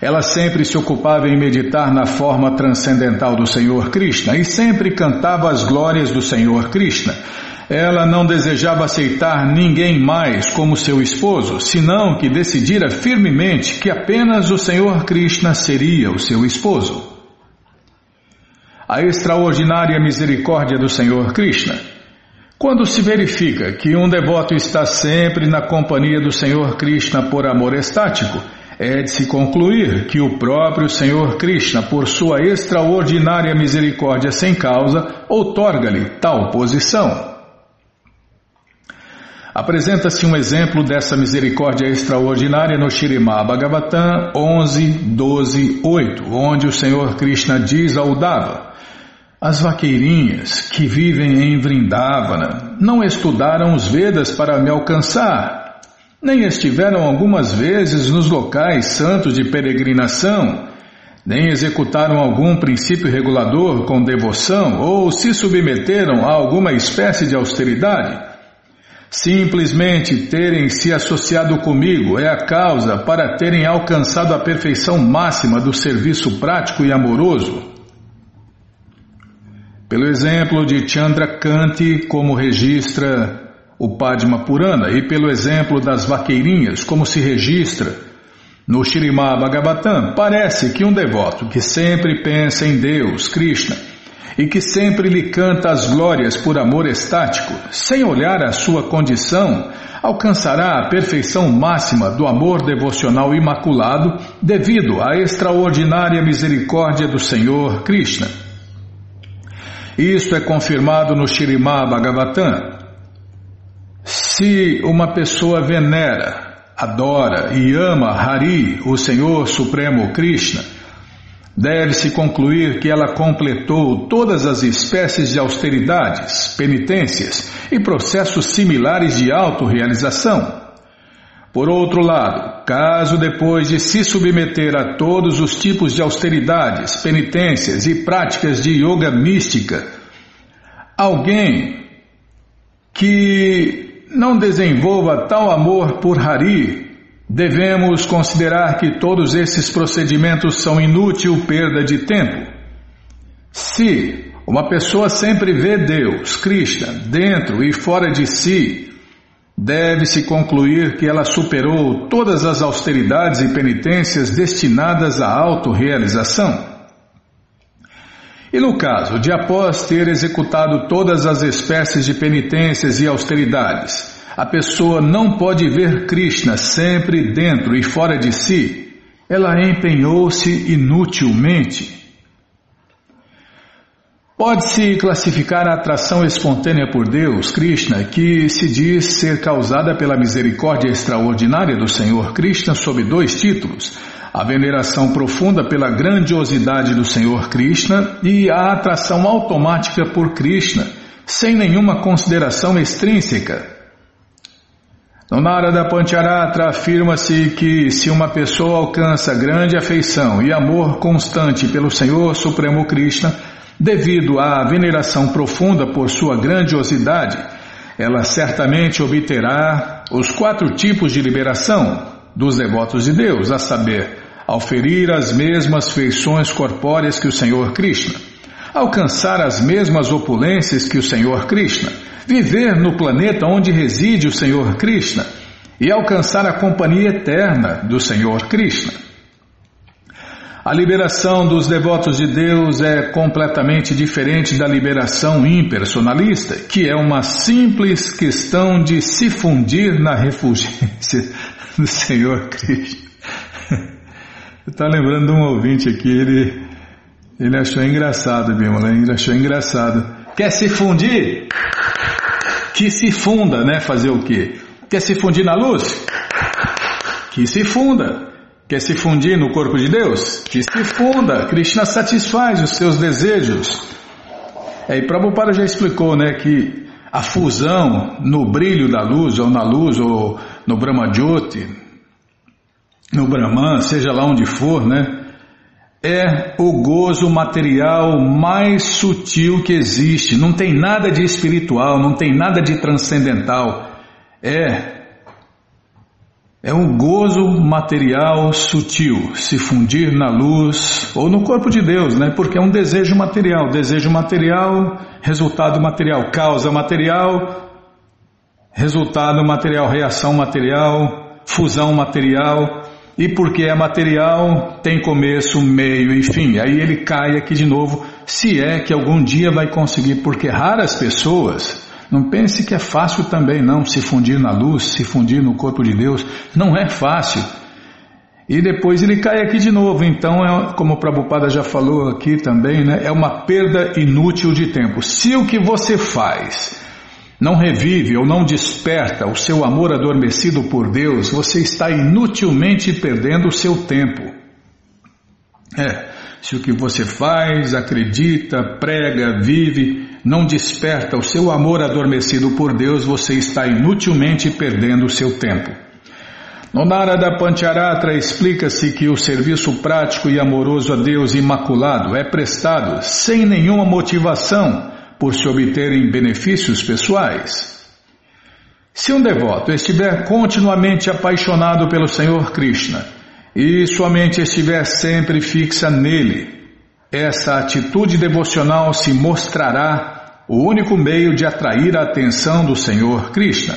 Ela sempre se ocupava em meditar na forma transcendental do Senhor Krishna e sempre cantava as glórias do Senhor Krishna ela não desejava aceitar ninguém mais como seu esposo, senão que decidira firmemente que apenas o Senhor Krishna seria o seu esposo. A extraordinária misericórdia do Senhor Krishna. Quando se verifica que um devoto está sempre na companhia do Senhor Krishna por amor estático, é de se concluir que o próprio Senhor Krishna, por sua extraordinária misericórdia sem causa, outorga-lhe tal posição. Apresenta-se um exemplo dessa misericórdia extraordinária no Shirimá Bhagavatam 11, 12, 8, onde o Senhor Krishna diz ao Dava: As vaqueirinhas que vivem em Vrindavana não estudaram os Vedas para me alcançar, nem estiveram algumas vezes nos locais santos de peregrinação, nem executaram algum princípio regulador com devoção ou se submeteram a alguma espécie de austeridade. Simplesmente terem se associado comigo é a causa para terem alcançado a perfeição máxima do serviço prático e amoroso. Pelo exemplo de Chandrakanti, como registra o Padma Purana, e pelo exemplo das vaqueirinhas, como se registra no Shirimá Bhagavatam, parece que um devoto que sempre pensa em Deus, Krishna, e que sempre lhe canta as glórias por amor estático, sem olhar a sua condição, alcançará a perfeição máxima do amor devocional imaculado devido à extraordinária misericórdia do Senhor Krishna. Isto é confirmado no Shirimá Bhagavatam. Se uma pessoa venera, adora e ama Hari, o Senhor Supremo Krishna, Deve-se concluir que ela completou todas as espécies de austeridades, penitências e processos similares de autorrealização. Por outro lado, caso depois de se submeter a todos os tipos de austeridades, penitências e práticas de yoga mística, alguém que não desenvolva tal amor por Hari Devemos considerar que todos esses procedimentos são inútil perda de tempo. Se uma pessoa sempre vê Deus, Krishna, dentro e fora de si, deve-se concluir que ela superou todas as austeridades e penitências destinadas à autorrealização. E no caso de após ter executado todas as espécies de penitências e austeridades, a pessoa não pode ver Krishna sempre dentro e fora de si. Ela empenhou-se inutilmente. Pode-se classificar a atração espontânea por Deus, Krishna, que se diz ser causada pela misericórdia extraordinária do Senhor Krishna, sob dois títulos: a veneração profunda pela grandiosidade do Senhor Krishna e a atração automática por Krishna, sem nenhuma consideração extrínseca. No Narada Pancharatra afirma-se que se uma pessoa alcança grande afeição e amor constante pelo Senhor Supremo Krishna, Devido à veneração profunda por sua grandiosidade, ela certamente obterá os quatro tipos de liberação dos devotos de Deus, a saber, ao ferir as mesmas feições corpóreas que o Senhor Krishna, alcançar as mesmas opulências que o Senhor Krishna, viver no planeta onde reside o Senhor Krishna e alcançar a companhia eterna do Senhor Krishna. A liberação dos devotos de Deus é completamente diferente da liberação impersonalista, que é uma simples questão de se fundir na refulgência do Senhor Krishna. [LAUGHS] Está lembrando de um ouvinte aqui, ele, ele achou engraçado, Bímola, ele achou engraçado. Quer se fundir? Que se funda, né? Fazer o quê? Quer se fundir na luz? Que se funda. Quer se fundir no corpo de Deus? Que se funda. Krishna satisfaz os seus desejos. É, e Prabhupada já explicou, né, que a fusão no brilho da luz, ou na luz, ou no Brahmajyoti, no Brahman, seja lá onde for, né? É o gozo material mais sutil que existe. Não tem nada de espiritual, não tem nada de transcendental. É é um gozo material sutil, se fundir na luz ou no corpo de Deus, né? Porque é um desejo material, desejo material, resultado material, causa material, resultado material, reação material, fusão material. E porque é material, tem começo, meio e fim. Aí ele cai aqui de novo, se é que algum dia vai conseguir, porque raras pessoas, não pense que é fácil também não, se fundir na luz, se fundir no corpo de Deus, não é fácil. E depois ele cai aqui de novo, então, é, como o Prabhupada já falou aqui também, né, é uma perda inútil de tempo. Se o que você faz não revive ou não desperta o seu amor adormecido por Deus, você está inutilmente perdendo o seu tempo. É, se o que você faz, acredita, prega, vive, não desperta o seu amor adormecido por Deus, você está inutilmente perdendo o seu tempo. No Narada Pancharatra explica-se que o serviço prático e amoroso a Deus imaculado é prestado sem nenhuma motivação por se obterem benefícios pessoais. Se um devoto estiver continuamente apaixonado pelo Senhor Krishna e sua mente estiver sempre fixa nele, essa atitude devocional se mostrará o único meio de atrair a atenção do Senhor Krishna.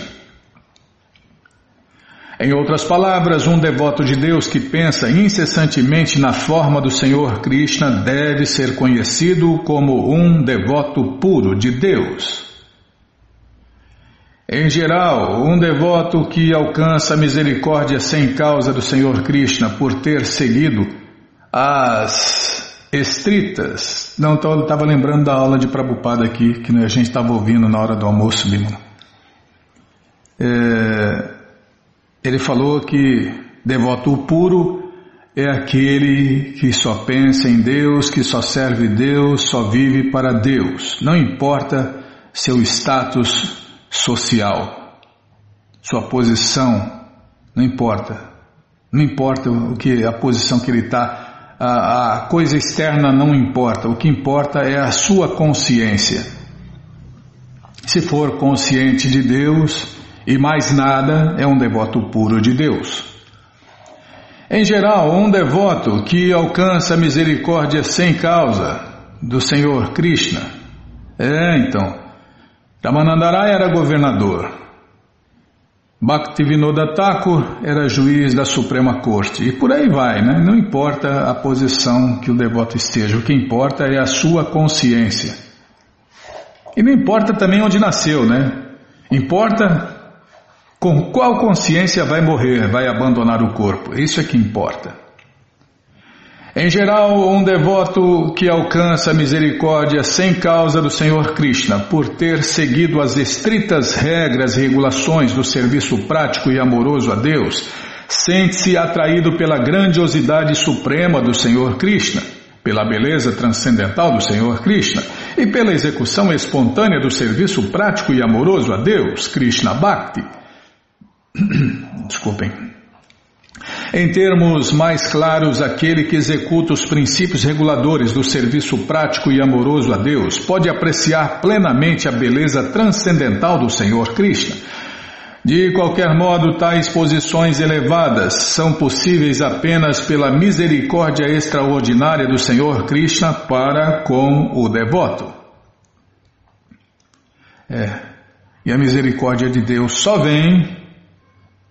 Em outras palavras, um devoto de Deus que pensa incessantemente na forma do Senhor Krishna deve ser conhecido como um devoto puro de Deus. Em geral, um devoto que alcança a misericórdia sem causa do Senhor Krishna por ter seguido as estritas. Não, estava lembrando da aula de Prabhupada aqui, que a gente estava ouvindo na hora do almoço. É, ele falou que devoto puro é aquele que só pensa em Deus, que só serve Deus, só vive para Deus. Não importa seu status social, sua posição, não importa. Não importa o que a posição que ele está, a, a coisa externa não importa. O que importa é a sua consciência. Se for consciente de Deus, e mais nada é um devoto puro de Deus. Em geral, um devoto que alcança a misericórdia sem causa do Senhor Krishna. É, então, Ramanandarai era governador. Bhaktivinoda Thakur era juiz da Suprema Corte. E por aí vai, né? Não importa a posição que o devoto esteja, o que importa é a sua consciência. E não importa também onde nasceu, né? Importa com qual consciência vai morrer, vai abandonar o corpo? Isso é que importa. Em geral, um devoto que alcança a misericórdia sem causa do Senhor Krishna, por ter seguido as estritas regras e regulações do serviço prático e amoroso a Deus, sente-se atraído pela grandiosidade suprema do Senhor Krishna, pela beleza transcendental do Senhor Krishna e pela execução espontânea do serviço prático e amoroso a Deus, Krishna Bhakti. [CLEARS THROAT] Desculpem. Em termos mais claros, aquele que executa os princípios reguladores do serviço prático e amoroso a Deus pode apreciar plenamente a beleza transcendental do Senhor Krishna. De qualquer modo, tais posições elevadas são possíveis apenas pela misericórdia extraordinária do Senhor Krishna para com o devoto. É, e a misericórdia de Deus só vem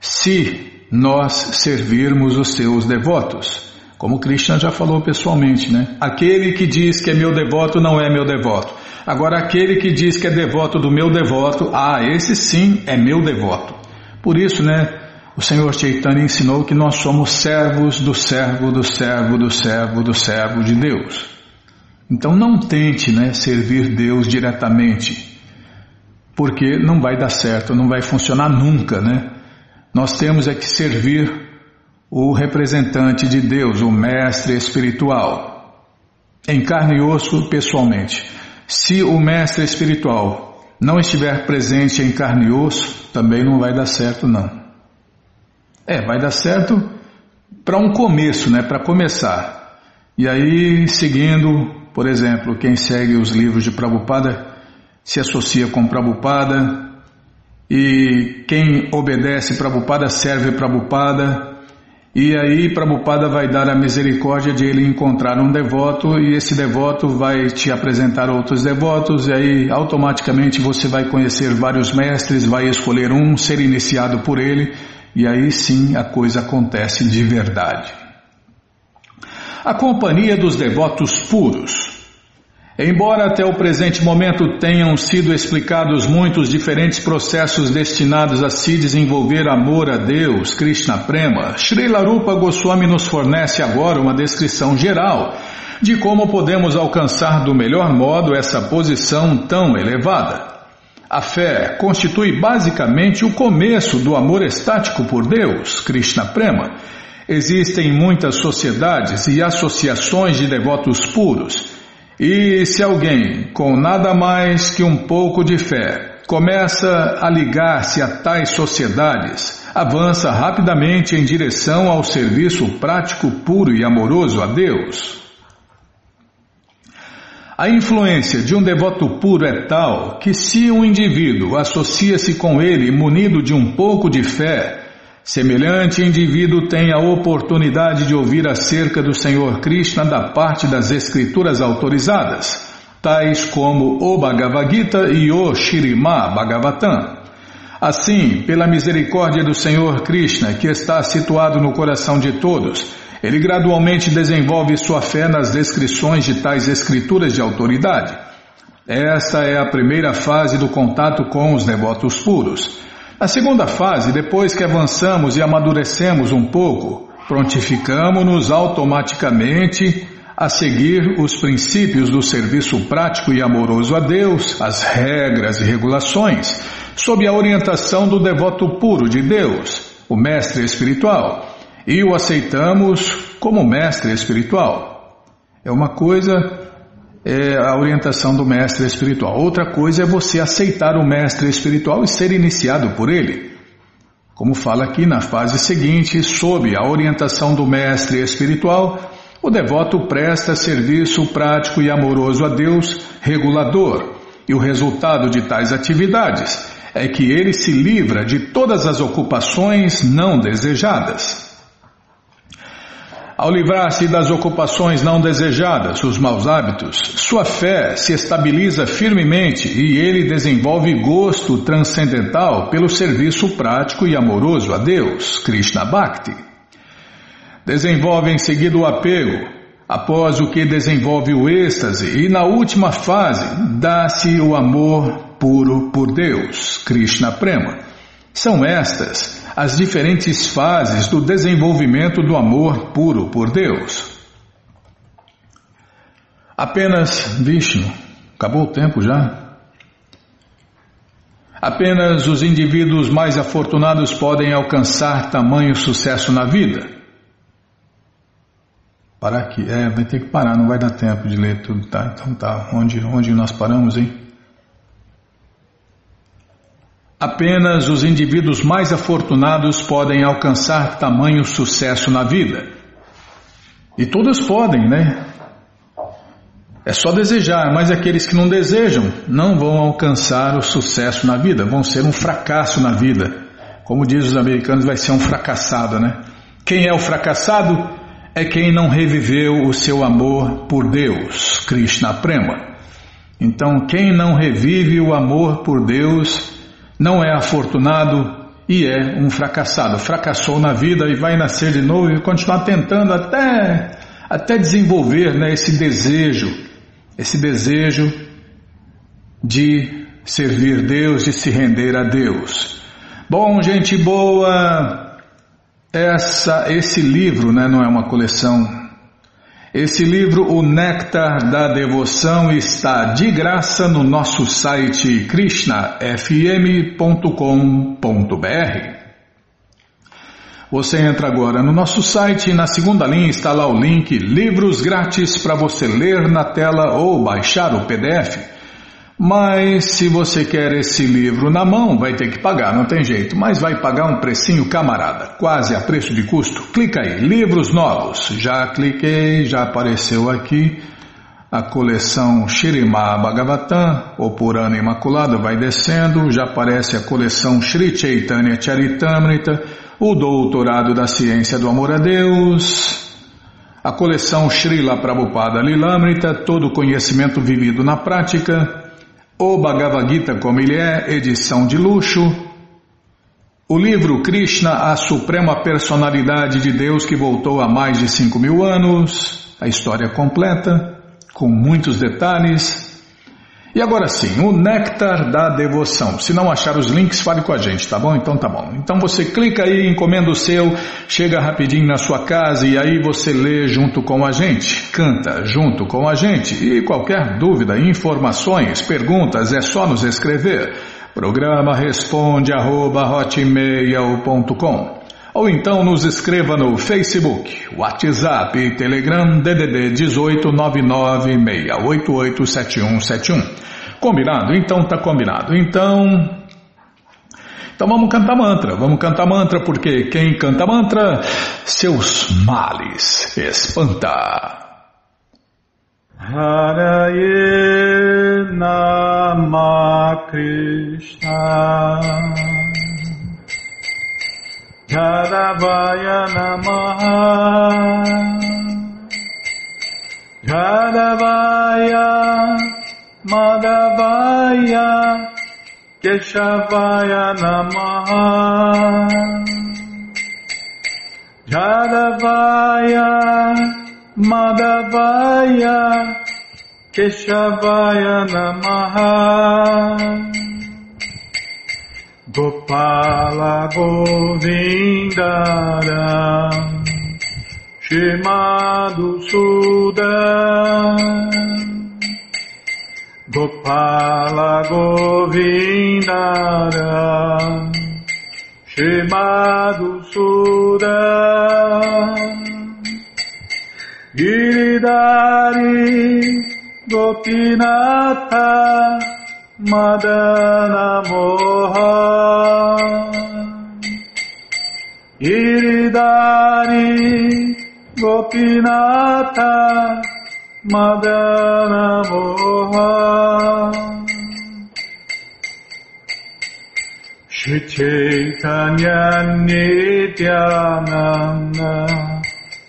se nós servirmos os seus devotos. Como Krishna já falou pessoalmente, né? Aquele que diz que é meu devoto não é meu devoto. Agora, aquele que diz que é devoto do meu devoto, ah, esse sim é meu devoto. Por isso, né? O Senhor Chaitanya ensinou que nós somos servos do servo, do servo, do servo, do servo de Deus. Então não tente né, servir Deus diretamente, porque não vai dar certo, não vai funcionar nunca, né? Nós temos é que servir o representante de Deus, o mestre espiritual, em carne e osso pessoalmente. Se o mestre espiritual não estiver presente em carne e osso, também não vai dar certo não. É, vai dar certo para um começo, né, para começar. E aí, seguindo, por exemplo, quem segue os livros de Prabhupada se associa com Prabhupada, e quem obedece Prabhupada serve Prabhupada, e aí Prabhupada vai dar a misericórdia de ele encontrar um devoto, e esse devoto vai te apresentar outros devotos, e aí automaticamente você vai conhecer vários mestres, vai escolher um, ser iniciado por ele, e aí sim a coisa acontece de verdade. A companhia dos devotos puros. Embora até o presente momento tenham sido explicados muitos diferentes processos destinados a se desenvolver amor a Deus, Krishna Prema, Srila Rupa Goswami nos fornece agora uma descrição geral de como podemos alcançar do melhor modo essa posição tão elevada. A fé constitui basicamente o começo do amor estático por Deus, Krishna Prema. Existem muitas sociedades e associações de devotos puros e se alguém, com nada mais que um pouco de fé, começa a ligar-se a tais sociedades, avança rapidamente em direção ao serviço prático, puro e amoroso a Deus. A influência de um devoto puro é tal que, se um indivíduo associa-se com ele munido de um pouco de fé, Semelhante indivíduo tem a oportunidade de ouvir acerca do Senhor Krishna da parte das escrituras autorizadas, tais como o Bhagavad Gita e o Shirima Bhagavatam. Assim, pela misericórdia do Senhor Krishna, que está situado no coração de todos, ele gradualmente desenvolve sua fé nas descrições de tais escrituras de autoridade. Esta é a primeira fase do contato com os devotos puros. A segunda fase, depois que avançamos e amadurecemos um pouco, prontificamos-nos automaticamente a seguir os princípios do serviço prático e amoroso a Deus, as regras e regulações, sob a orientação do devoto puro de Deus, o mestre espiritual, e o aceitamos como mestre espiritual. É uma coisa é a orientação do mestre espiritual. Outra coisa é você aceitar o mestre espiritual e ser iniciado por ele. Como fala aqui na fase seguinte, sob a orientação do mestre espiritual, o devoto presta serviço prático e amoroso a Deus, regulador, e o resultado de tais atividades é que ele se livra de todas as ocupações não desejadas. Ao livrar-se das ocupações não desejadas, os maus hábitos, sua fé se estabiliza firmemente e ele desenvolve gosto transcendental pelo serviço prático e amoroso a Deus, Krishna Bhakti. Desenvolve em seguida o apego, após o que desenvolve o êxtase, e na última fase dá-se o amor puro por Deus, Krishna Prema. São estas as diferentes fases do desenvolvimento do amor puro por Deus. Apenas, Vishnu, acabou o tempo já? Apenas os indivíduos mais afortunados podem alcançar tamanho sucesso na vida. Parar aqui, é, vai ter que parar, não vai dar tempo de ler tudo, tá? Então tá, onde, onde nós paramos, hein? Apenas os indivíduos mais afortunados podem alcançar tamanho sucesso na vida. E todos podem, né? É só desejar, mas aqueles que não desejam não vão alcançar o sucesso na vida, vão ser um fracasso na vida. Como diz os americanos, vai ser um fracassado, né? Quem é o fracassado? É quem não reviveu o seu amor por Deus, Krishna Prema. Então, quem não revive o amor por Deus não é afortunado e é um fracassado. Fracassou na vida e vai nascer de novo e continuar tentando até, até desenvolver né, esse desejo esse desejo de servir Deus, de se render a Deus. Bom, gente boa, essa, esse livro né, não é uma coleção. Esse livro, O Néctar da Devoção, está de graça no nosso site krishnafm.com.br. Você entra agora no nosso site e na segunda linha está lá o link Livros Grátis para você ler na tela ou baixar o PDF. Mas se você quer esse livro na mão, vai ter que pagar, não tem jeito. Mas vai pagar um precinho camarada, quase a preço de custo. Clica aí, livros novos. Já cliquei, já apareceu aqui a coleção Shirimá Bhagavatam, o Purana Imaculado, vai descendo, já aparece a coleção Sri Chaitanya Charitamrita, o Doutorado da Ciência do Amor a Deus, a coleção Srila Prabhupada Lilamrita, todo conhecimento vivido na prática, o Bhagavad Gita como ele é, edição de luxo, o livro Krishna, a Suprema Personalidade de Deus que voltou há mais de cinco mil anos, a história completa, com muitos detalhes. E agora sim, o néctar da devoção. Se não achar os links, fale com a gente, tá bom? Então tá bom. Então você clica aí, encomenda o seu, chega rapidinho na sua casa e aí você lê junto com a gente, canta junto com a gente. E qualquer dúvida, informações, perguntas, é só nos escrever. Programa responde arroba hotmail.com ou então nos escreva no Facebook, WhatsApp e Telegram DDD 18996887171. Combinado? Então tá combinado. Então, então vamos cantar mantra. Vamos cantar mantra porque quem canta mantra, seus males espanta. Nama Krishna Jadavaya Namaha. Jadavaya Madhavaya Keshavaya Namaha. Jadavaya Madhavaya Keshavaya Namaha Gopala Govindara Shimadu Sudan. Gopala Govindara Shimadu Sudan. Giridari Gopinatha Madana Moha Iridari Gopinatha Madana Moha. Shri Chaitanya Nityananda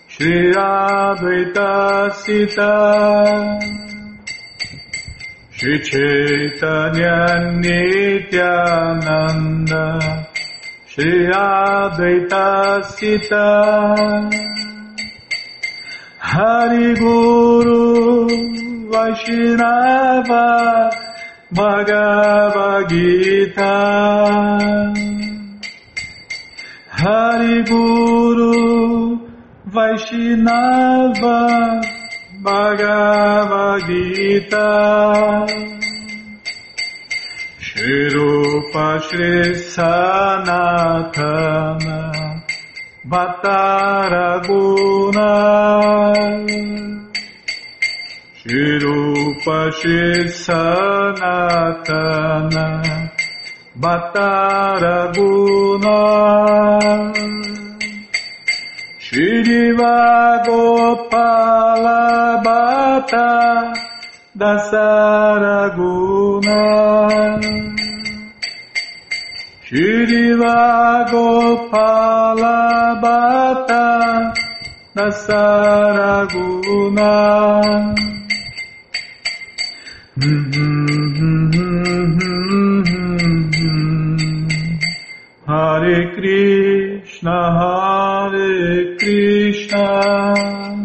Shri Advaita Sita. Shri Chaitanya Nityananda Shri Advaita Sita Hari Guru Vaishnava Bhagavad Gita Hari Guru Vaishnava Bhagavad Gita Nirupa Shri Sanatana Bataraguna Shiro Rupa Sanatana Bhattaraguna Shri Gopala da Saraguna. Shirila Gopala Bhatta da Saraguna. -hmm, -hmm, Hare Krishna, Hare Krishna.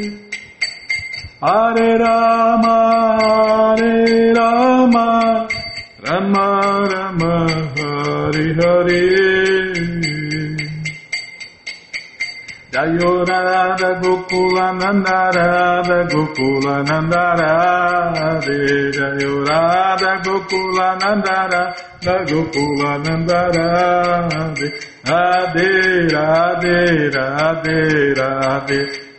Hare Rama Hare Rama Rama Rama Hare Hare. Jayo Radha Gokula Nanda Radha Gokula Nanda Radhe. Jayo Radha Gokula Nanda Radha Gokula Nanda Radhe. Radhe Radhe Radhe Radhe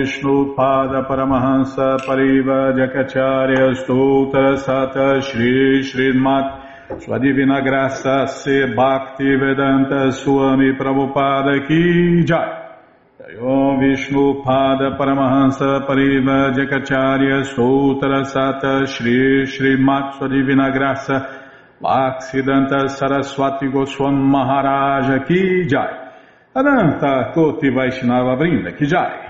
Om Vishnu Pada Paramahansa Pariva Jakacharya Stoutra Sata Shri Srimat Sua Graça Se Bhakti Vedanta Swami Prabhupada Ki Jai. Om Vishnu Pada Paramahansa Pariva Jakacharya Stoutra Sata Shri Srimat Sua Divina Graça Bhaksidanta Saraswati Goswam Maharaja Ki Jai. Ananta Koti Vaishnava Vrinda Ki Jai